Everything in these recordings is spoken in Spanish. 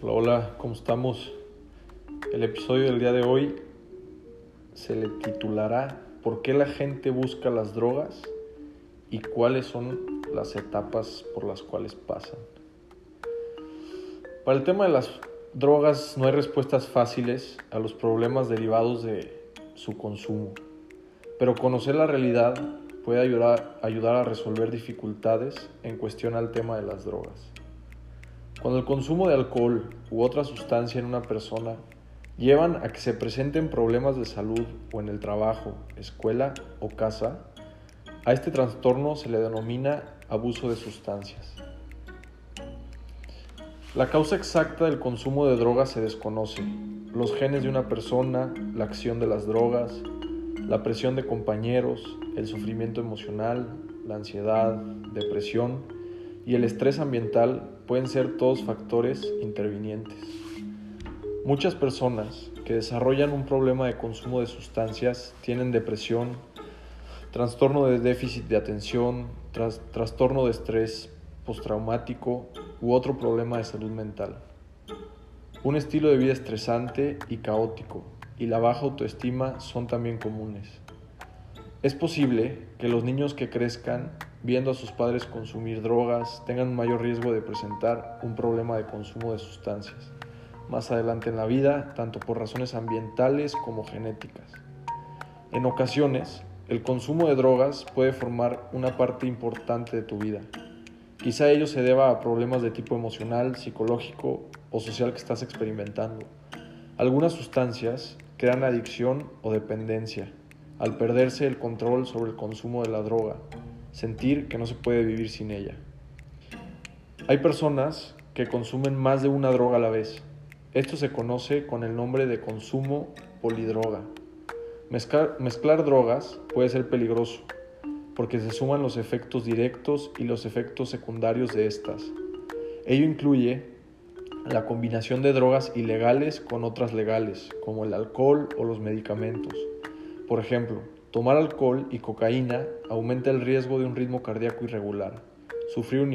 Hola, hola, ¿cómo estamos? El episodio del día de hoy se le titulará ¿Por qué la gente busca las drogas y cuáles son las etapas por las cuales pasan? Para el tema de las drogas no hay respuestas fáciles a los problemas derivados de su consumo, pero conocer la realidad puede ayudar, ayudar a resolver dificultades en cuestión al tema de las drogas. Cuando el consumo de alcohol u otra sustancia en una persona llevan a que se presenten problemas de salud o en el trabajo, escuela o casa, a este trastorno se le denomina abuso de sustancias. La causa exacta del consumo de drogas se desconoce. Los genes de una persona, la acción de las drogas, la presión de compañeros, el sufrimiento emocional, la ansiedad, depresión, y el estrés ambiental pueden ser todos factores intervinientes. Muchas personas que desarrollan un problema de consumo de sustancias tienen depresión, trastorno de déficit de atención, trastorno de estrés postraumático u otro problema de salud mental. Un estilo de vida estresante y caótico y la baja autoestima son también comunes. Es posible que los niños que crezcan viendo a sus padres consumir drogas tengan un mayor riesgo de presentar un problema de consumo de sustancias más adelante en la vida, tanto por razones ambientales como genéticas. En ocasiones, el consumo de drogas puede formar una parte importante de tu vida. Quizá ello se deba a problemas de tipo emocional, psicológico o social que estás experimentando. Algunas sustancias crean adicción o dependencia al perderse el control sobre el consumo de la droga sentir que no se puede vivir sin ella. Hay personas que consumen más de una droga a la vez. Esto se conoce con el nombre de consumo polidroga. Mezclar, drogas puede ser peligroso porque se suman los efectos directos y los efectos secundarios de estas. Ello incluye la combinación de drogas ilegales con otras legales, como el alcohol o los medicamentos. Por ejemplo, Tomar alcohol y cocaína aumenta el riesgo de un ritmo cardíaco irregular, sufrir un,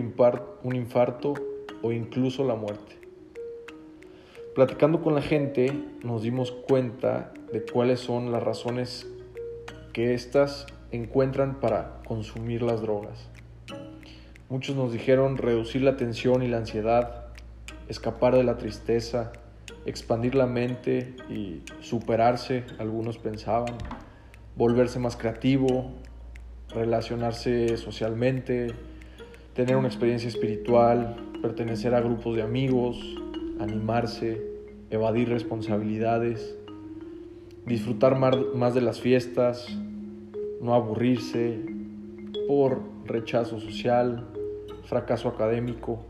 infarto o incluso la muerte. Platicando con la gente nos dimos cuenta de cuáles son las razones que éstas encuentran para consumir las drogas. Muchos nos dijeron reducir la tensión y la ansiedad, escapar de la tristeza, expandir la mente y superarse, algunos pensaban volverse más creativo, relacionarse socialmente, tener una experiencia espiritual, pertenecer a grupos de amigos, animarse, evadir responsabilidades, disfrutar más de las fiestas, no aburrirse por rechazo social, fracaso académico.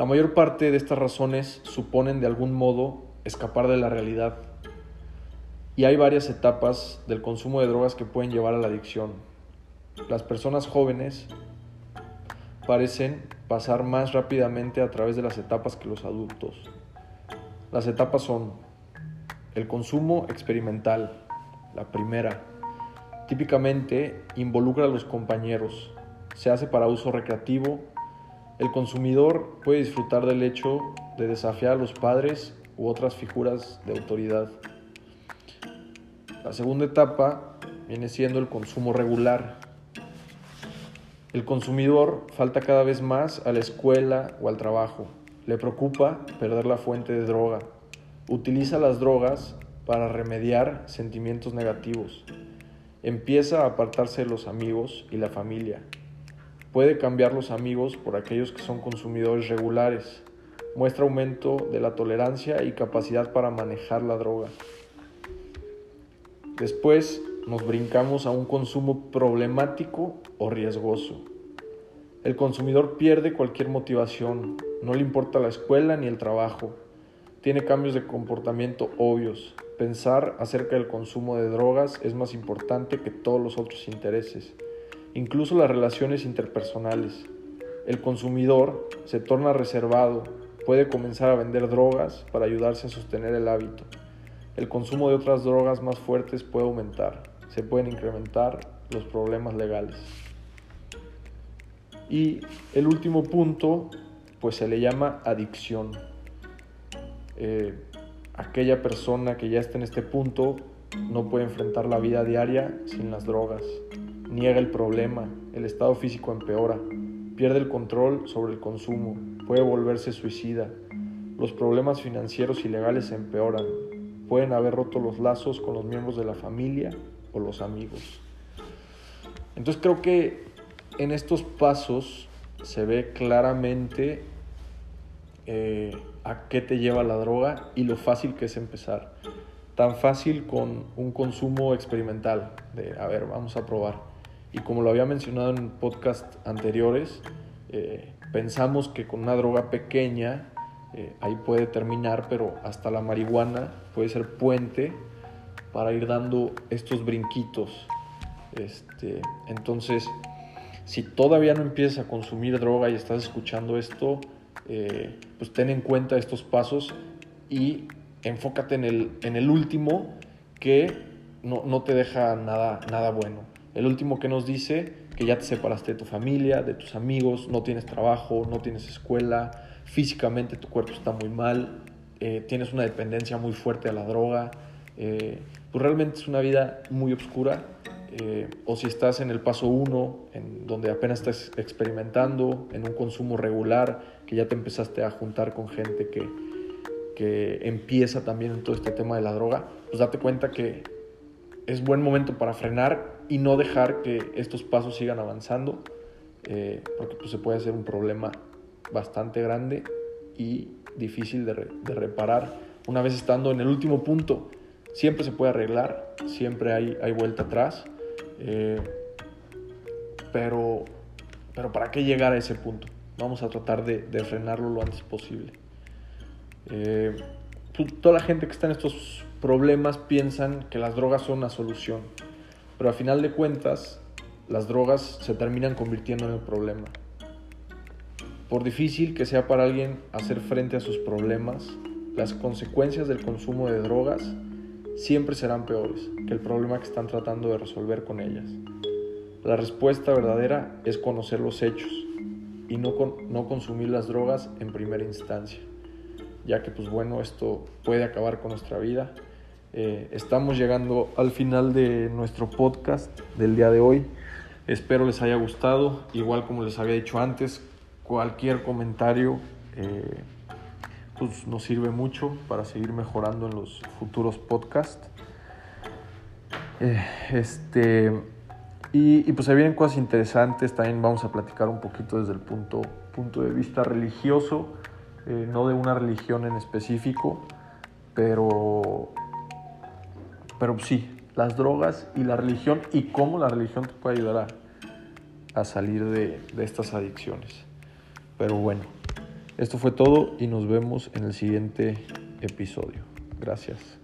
La mayor parte de estas razones suponen de algún modo escapar de la realidad y hay varias etapas del consumo de drogas que pueden llevar a la adicción. Las personas jóvenes parecen pasar más rápidamente a través de las etapas que los adultos. Las etapas son el consumo experimental, la primera. Típicamente involucra a los compañeros, se hace para uso recreativo. El consumidor puede disfrutar del hecho de desafiar a los padres u otras figuras de autoridad. La segunda etapa viene siendo el consumo regular. El consumidor falta cada vez más a la escuela o al trabajo. Le preocupa perder la fuente de droga. Utiliza las drogas para remediar sentimientos negativos. Empieza a apartarse de los amigos y la familia. Puede cambiar los amigos por aquellos que son consumidores regulares. Muestra aumento de la tolerancia y capacidad para manejar la droga. Después nos brincamos a un consumo problemático o riesgoso. El consumidor pierde cualquier motivación, no le importa la escuela ni el trabajo, tiene cambios de comportamiento obvios. Pensar acerca del consumo de drogas es más importante que todos los otros intereses, incluso las relaciones interpersonales. El consumidor se torna reservado, puede comenzar a vender drogas para ayudarse a sostener el hábito el consumo de otras drogas más fuertes puede aumentar, se pueden incrementar los problemas legales. Y el último punto pues se le llama adicción. Eh, aquella persona que ya está en este punto no puede enfrentar la vida diaria sin las drogas. Niega el problema, el estado físico empeora, pierde el control sobre el consumo, puede volverse suicida. Los problemas financieros y legales empeoran. Pueden haber roto los lazos con los miembros de la familia o los amigos. Entonces creo que en estos pasos se ve claramente eh, a qué te lleva la droga y lo fácil que es empezar. Tan fácil con un consumo experimental, de a ver, vamos a probar. Y como lo había mencionado en podcast anteriores, eh, pensamos que con una droga pequeña eh, ahí puede terminar, pero hasta la marihuana puede ser puente para ir dando estos brinquitos. Este, entonces, si todavía no empiezas a consumir droga y estás escuchando esto, eh, pues ten en cuenta estos pasos y enfócate en el, en el último que no, no, te deja nada, nada bueno. El último que nos dice que ya te separaste de tu familia, de tus amigos, no tienes trabajo, no tienes escuela, físicamente tu cuerpo está muy mal, eh, tienes una dependencia muy fuerte a la droga, eh, pues realmente es una vida muy oscura eh, o si estás en el paso 1, en donde apenas estás experimentando, en un consumo regular, que ya te empezaste a juntar con gente que, que empieza también en todo este tema de la droga, pues date cuenta que es buen momento para frenar y no dejar que estos pasos sigan avanzando, eh, porque pues, se puede hacer un problema bastante grande y difícil de, reparar. Una vez estando en el último punto, siempre se puede arreglar, siempre hay, vuelta atrás. Eh, pero, pero ¿para qué llegar a ese punto? Vamos a tratar de, frenarlo lo antes posible. Eh, toda la gente que está en estos problemas piensan que las drogas son una solución, pero a final de cuentas las drogas se terminan convirtiendo en el problema. Por difícil que sea para alguien hacer frente a sus problemas, las consecuencias del consumo de drogas siempre serán peores que el problema que están tratando de resolver con ellas. La respuesta verdadera es conocer los hechos y no, no consumir las drogas en primera instancia, ya que pues bueno, esto puede acabar con nuestra vida. Eh, estamos llegando al final de nuestro podcast del día de hoy. Espero les haya gustado. Igual como les había dicho antes, cualquier comentario eh, pues nos sirve mucho para seguir mejorando en los futuros podcasts. Eh, este, y, pues se vienen cosas interesantes, también vamos a platicar un poquito desde el punto, punto de vista religioso, no de una religión en específico, pero, pero sí, las drogas y la religión y cómo la religión te puede ayudar a, salir de estas adicciones. Pero bueno. Esto fue todo y nos vemos en el siguiente episodio. Gracias.